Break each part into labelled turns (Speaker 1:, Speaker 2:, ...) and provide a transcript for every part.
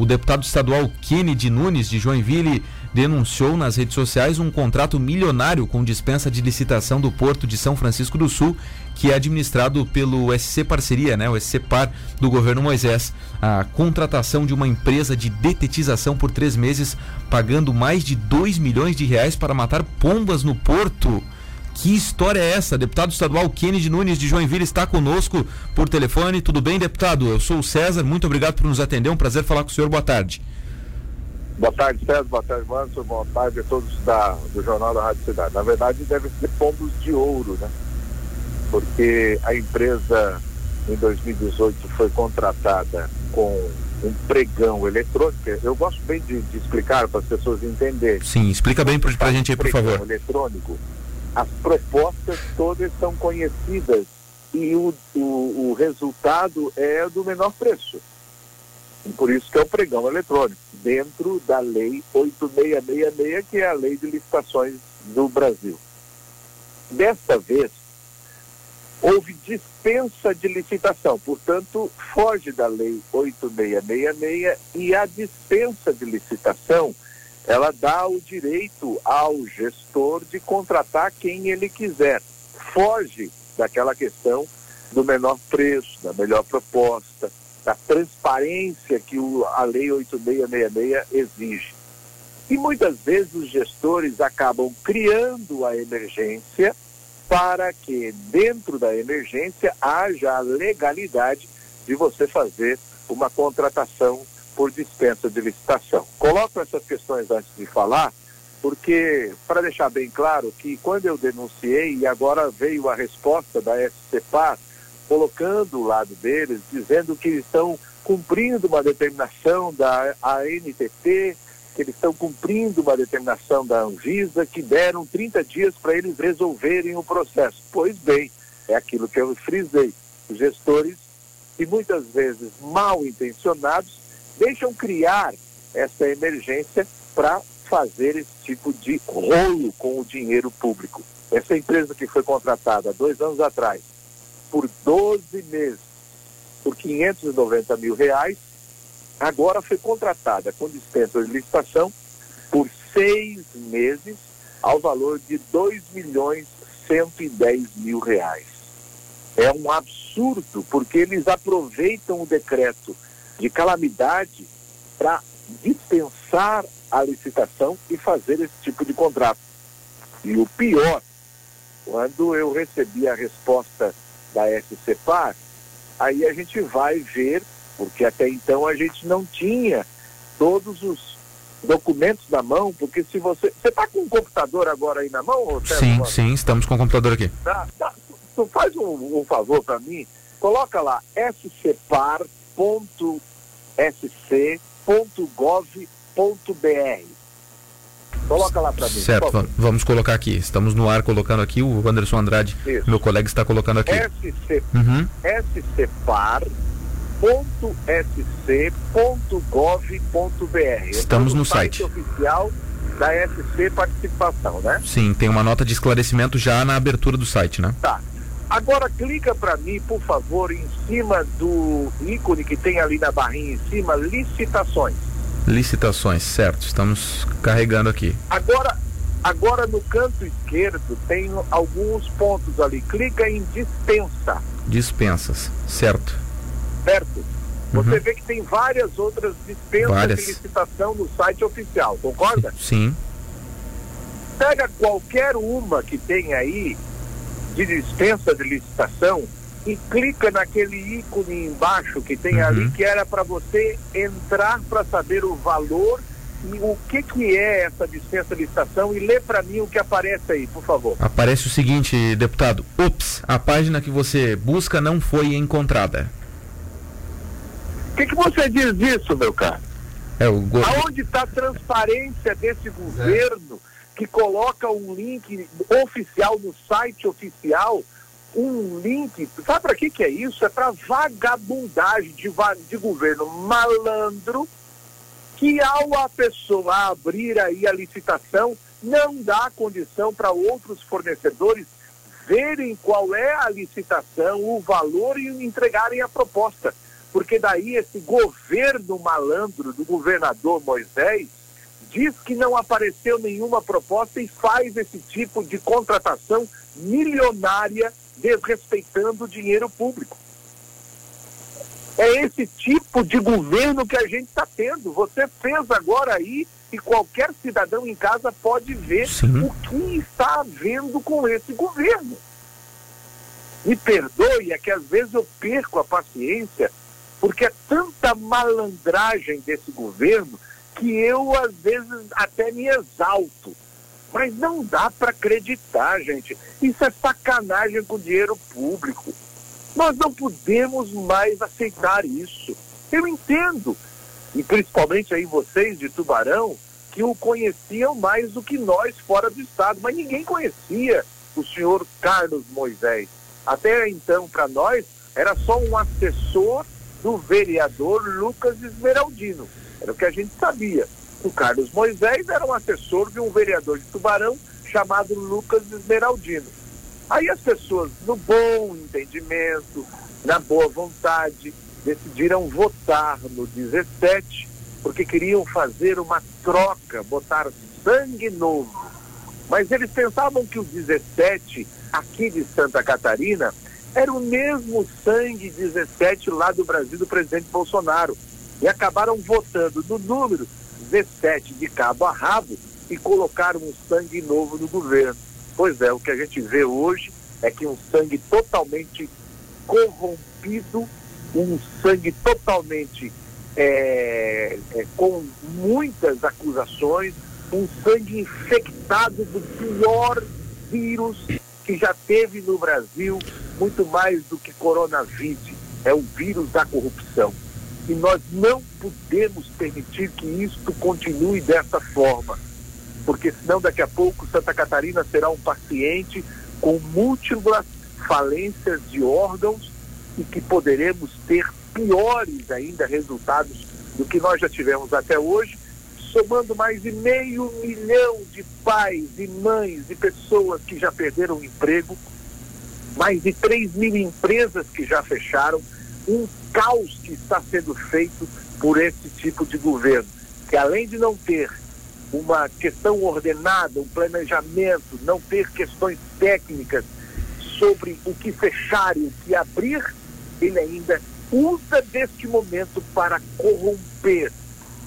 Speaker 1: O deputado estadual Kennedy Nunes, de Joinville, denunciou nas redes sociais um contrato milionário com dispensa de licitação do Porto de São Francisco do Sul, que é administrado pelo SC Parceria, né, o SC Par do governo Moisés. A contratação de uma empresa de detetização por três meses, pagando mais de 2 milhões de reais para matar pombas no Porto. Que história é essa? Deputado estadual Kennedy Nunes de Joinville está conosco por telefone. Tudo bem, deputado? Eu sou o César, muito obrigado por nos atender. Um prazer falar com o senhor. Boa tarde.
Speaker 2: Boa tarde, César. Boa tarde, Manso. Boa tarde a todos da, do Jornal da Rádio Cidade. Na verdade, deve ser pombos de ouro, né? Porque a empresa em 2018 foi contratada com um pregão eletrônico. Eu gosto bem de, de explicar para as pessoas entenderem.
Speaker 1: Sim, explica bem para a gente aí, por favor.
Speaker 2: eletrônico as propostas todas são conhecidas e o, o, o resultado é do menor preço. E por isso que é o pregão eletrônico, dentro da lei 8666, que é a lei de licitações do Brasil. Desta vez, houve dispensa de licitação, portanto, foge da lei 8666 e a dispensa de licitação ela dá o direito ao gestor de contratar quem ele quiser. Foge daquela questão do menor preço, da melhor proposta, da transparência que o, a Lei 8666 exige. E muitas vezes os gestores acabam criando a emergência para que, dentro da emergência, haja a legalidade de você fazer uma contratação por dispensa de licitação. Coloco essas questões antes de falar, porque, para deixar bem claro que quando eu denunciei, e agora veio a resposta da SCPAR, colocando o lado deles, dizendo que estão cumprindo uma determinação da ANTT, que eles estão cumprindo uma determinação da Anvisa, que deram 30 dias para eles resolverem o processo. Pois bem, é aquilo que eu frisei. Os gestores, e muitas vezes mal intencionados, deixam criar essa emergência para fazer esse tipo de rolo com o dinheiro público. Essa empresa que foi contratada dois anos atrás por 12 meses, por 590 mil reais, agora foi contratada com dispensa de licitação por seis meses ao valor de 2 milhões 110 mil reais. É um absurdo, porque eles aproveitam o decreto de calamidade para dispensar a licitação e fazer esse tipo de contrato. E o pior, quando eu recebi a resposta da SCPAR, aí a gente vai ver, porque até então a gente não tinha todos os documentos na mão, porque se você. Você está com um computador agora aí na mão? Ou
Speaker 1: sim, sim, estamos com o computador aqui.
Speaker 2: Tá, tá. Tu faz um, um favor para mim, coloca lá scpar.com sc.gov.br. Coloca lá para mim.
Speaker 1: Certo, vamos colocar aqui. Estamos no ar colocando aqui. O Anderson Andrade, Isso. meu colega, está colocando aqui.
Speaker 2: SC, uhum. scpar.sc.gov.br.
Speaker 1: Estamos no site.
Speaker 2: site oficial da SC Participação, né?
Speaker 1: Sim, tem uma nota de esclarecimento já na abertura do site, né?
Speaker 2: Tá. Agora clica para mim, por favor, em cima do ícone que tem ali na barrinha em cima, licitações.
Speaker 1: Licitações, certo. Estamos carregando aqui.
Speaker 2: Agora, agora no canto esquerdo tem alguns pontos ali. Clica em dispensa.
Speaker 1: Dispensas, certo.
Speaker 2: Certo. Você uhum. vê que tem várias outras dispensas várias. de licitação no site oficial, concorda?
Speaker 1: Sim.
Speaker 2: Pega qualquer uma que tem aí de dispensa de licitação e clica naquele ícone embaixo que tem uhum. ali que era para você entrar para saber o valor e o que que é essa dispensa de licitação e lê para mim o que aparece aí, por favor.
Speaker 1: Aparece o seguinte, deputado. Ups, a página que você busca não foi encontrada.
Speaker 2: O que, que você diz disso, meu caro?
Speaker 1: É, go...
Speaker 2: Aonde está a transparência desse governo? É que coloca um link oficial no site oficial, um link, sabe para que que é isso? É para vagabundagem de, de governo malandro que ao a pessoa abrir aí a licitação não dá condição para outros fornecedores verem qual é a licitação, o valor e entregarem a proposta. porque daí esse governo malandro do governador Moisés diz que não apareceu nenhuma proposta e faz esse tipo de contratação milionária desrespeitando o dinheiro público. É esse tipo de governo que a gente está tendo. Você fez agora aí e qualquer cidadão em casa pode ver Sim. o que está havendo com esse governo. Me perdoe, é que às vezes eu perco a paciência, porque é tanta malandragem desse governo que eu às vezes até me exalto. Mas não dá para acreditar, gente. Isso é sacanagem com dinheiro público. Nós não podemos mais aceitar isso. Eu entendo, e principalmente aí vocês de Tubarão, que o conheciam mais do que nós fora do estado, mas ninguém conhecia o senhor Carlos Moisés. Até então, para nós, era só um assessor do vereador Lucas Esmeraldino. Era o que a gente sabia. O Carlos Moisés era um assessor de um vereador de Tubarão chamado Lucas Esmeraldino. Aí as pessoas, no bom entendimento, na boa vontade, decidiram votar no 17, porque queriam fazer uma troca, botar sangue novo. Mas eles pensavam que o 17, aqui de Santa Catarina, era o mesmo sangue 17 lá do Brasil do presidente Bolsonaro. E acabaram votando no número 17 de cabo a rabo e colocaram um sangue novo no governo. Pois é, o que a gente vê hoje é que um sangue totalmente corrompido, um sangue totalmente é, é, com muitas acusações, um sangue infectado do pior vírus que já teve no Brasil, muito mais do que coronavírus, é o vírus da corrupção. E nós não podemos permitir que isto continue dessa forma, porque senão daqui a pouco Santa Catarina será um paciente com múltiplas falências de órgãos e que poderemos ter piores ainda resultados do que nós já tivemos até hoje, somando mais de meio milhão de pais e mães e pessoas que já perderam o emprego, mais de 3 mil empresas que já fecharam, um caos que está sendo feito por esse tipo de governo, que além de não ter uma questão ordenada, um planejamento, não ter questões técnicas sobre o que fechar e o que abrir, ele ainda usa deste momento para corromper,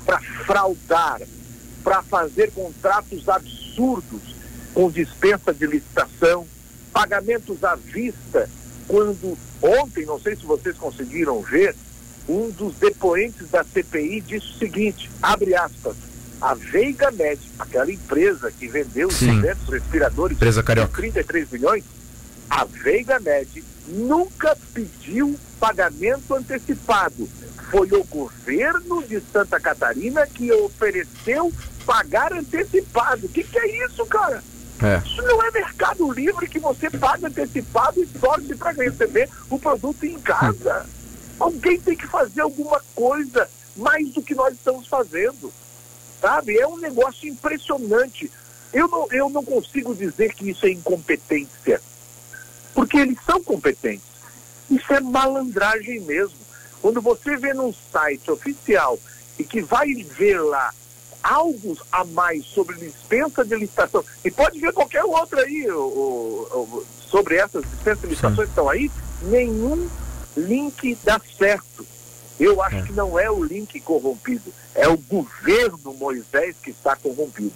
Speaker 2: para fraudar, para fazer contratos absurdos com dispensa de licitação, pagamentos à vista, quando ontem, não sei se vocês conseguiram ver, um dos depoentes da CPI disse o seguinte, abre aspas, a Veiga Med, aquela empresa que vendeu os 200 respiradores
Speaker 1: empresa
Speaker 2: de 33 milhões, a Veiga Med nunca pediu pagamento antecipado. Foi o governo de Santa Catarina que ofereceu pagar antecipado. O que, que é isso, cara? É. Isso não é mercado livre que você paga antecipado e torce para receber o produto em casa. Alguém tem que fazer alguma coisa mais do que nós estamos fazendo sabe? É um negócio impressionante. Eu não, eu não consigo dizer que isso é incompetência, porque eles são competentes. Isso é malandragem mesmo. Quando você vê num site oficial e que vai ver lá algo a mais sobre dispensa de licitação, e pode ver qualquer outro aí o, o, sobre essas dispensas de licitações que estão aí, nenhum link dá certo. Eu acho é. que não é o link corrompido, é o governo Moisés que está corrompido.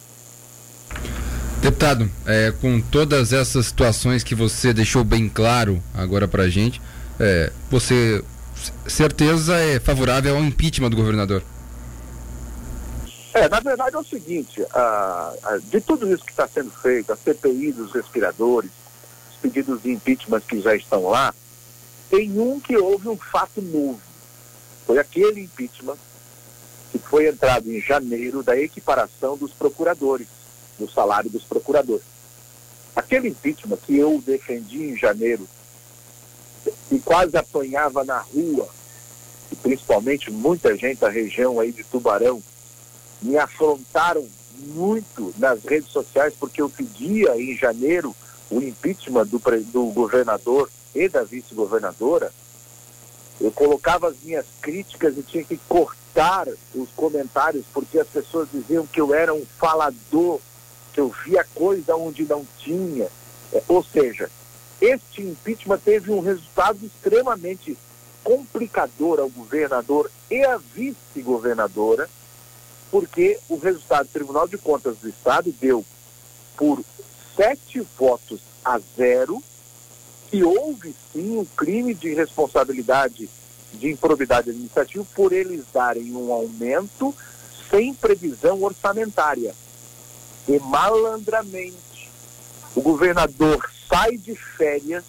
Speaker 1: Deputado, é, com todas essas situações que você deixou bem claro agora para a gente, é, você certeza é favorável ao impeachment do governador?
Speaker 2: É, na verdade é o seguinte, a, a, de tudo isso que está sendo feito, a CPI dos respiradores, os pedidos de impeachment que já estão lá, tem um que houve um fato novo. Foi aquele impeachment que foi entrado em janeiro da equiparação dos procuradores, do salário dos procuradores. Aquele impeachment que eu defendi em janeiro e quase apanhava na rua, e principalmente muita gente da região aí de Tubarão, me afrontaram muito nas redes sociais porque eu pedia em janeiro o impeachment do, do governador e da vice-governadora eu colocava as minhas críticas e tinha que cortar os comentários porque as pessoas diziam que eu era um falador, que eu via coisa onde não tinha. É, ou seja, este impeachment teve um resultado extremamente complicador ao governador e à vice-governadora, porque o resultado do Tribunal de Contas do Estado deu por sete votos a zero que houve sim um crime de responsabilidade de improbidade administrativa por eles darem um aumento sem previsão orçamentária. E malandramente, o governador sai de férias,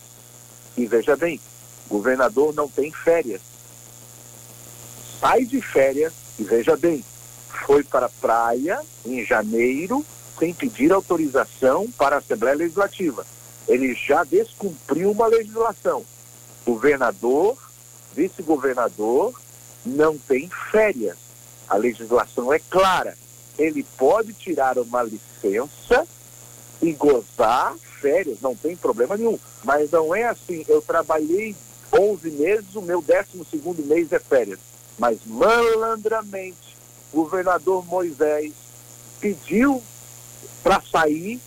Speaker 2: e veja bem, o governador não tem férias. Sai de férias, e veja bem, foi para a praia em janeiro sem pedir autorização para a Assembleia Legislativa. Ele já descumpriu uma legislação. Governador, vice-governador, não tem férias. A legislação é clara. Ele pode tirar uma licença e gozar férias, não tem problema nenhum. Mas não é assim, eu trabalhei 11 meses, o meu 12 segundo mês é férias. Mas malandramente, governador Moisés pediu para sair,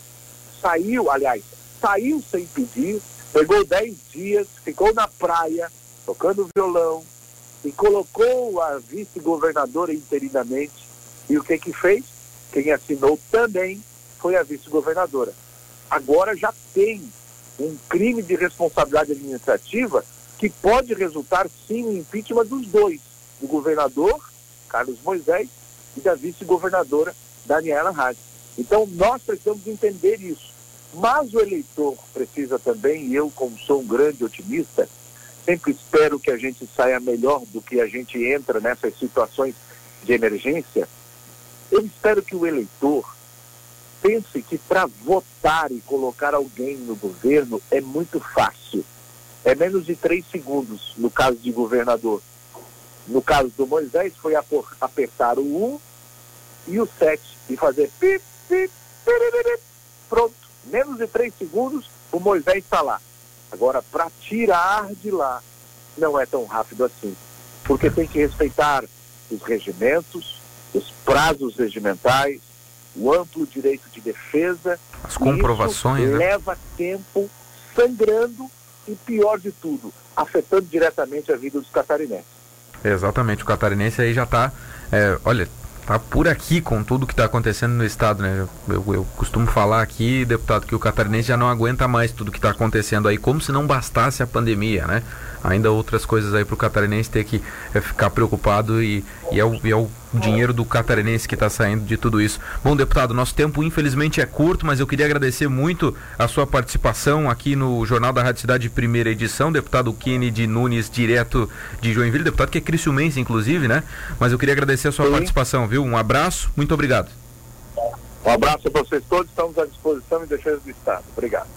Speaker 2: saiu, aliás, saiu sem pedir, pegou 10 dias, ficou na praia, tocando violão, e colocou a vice-governadora interinamente. E o que que fez? Quem assinou também foi a vice-governadora. Agora já tem um crime de responsabilidade administrativa que pode resultar sim no impeachment dos dois, do governador Carlos Moisés e da vice-governadora Daniela Hadi. Então nós precisamos entender isso. Mas o eleitor precisa também, e eu como sou um grande otimista, sempre espero que a gente saia melhor do que a gente entra nessas situações de emergência. Eu espero que o eleitor pense que para votar e colocar alguém no governo é muito fácil. É menos de três segundos no caso de governador. No caso do Moisés, foi apertar o 1 e o 7 e fazer pip, pip, pip, pronto. Menos de três segundos, o Moisés está lá. Agora, para tirar de lá, não é tão rápido assim. Porque tem que respeitar os regimentos, os prazos regimentais, o amplo direito de defesa.
Speaker 1: As comprovações.
Speaker 2: Né? Leva tempo, sangrando e, pior de tudo, afetando diretamente a vida dos catarinenses.
Speaker 1: Exatamente, o catarinense aí já está, é, olha, tá por aqui com tudo que está acontecendo no estado, né? Eu, eu, costumo falar aqui, deputado, que o catarinense já não aguenta mais tudo que está acontecendo aí, como se não bastasse a pandemia, né? Ainda outras coisas aí para o catarinense ter que é, ficar preocupado e, e, é o, e é o dinheiro do catarinense que está saindo de tudo isso. Bom, deputado, nosso tempo infelizmente é curto, mas eu queria agradecer muito a sua participação aqui no Jornal da Rádio Cidade, primeira edição. Deputado Kennedy Nunes, direto de Joinville, deputado que é criciumense, inclusive, né? Mas eu queria agradecer a sua Sim. participação, viu? Um abraço, muito obrigado.
Speaker 2: Um abraço para vocês todos, estamos à disposição e defesa do Estado. Obrigado.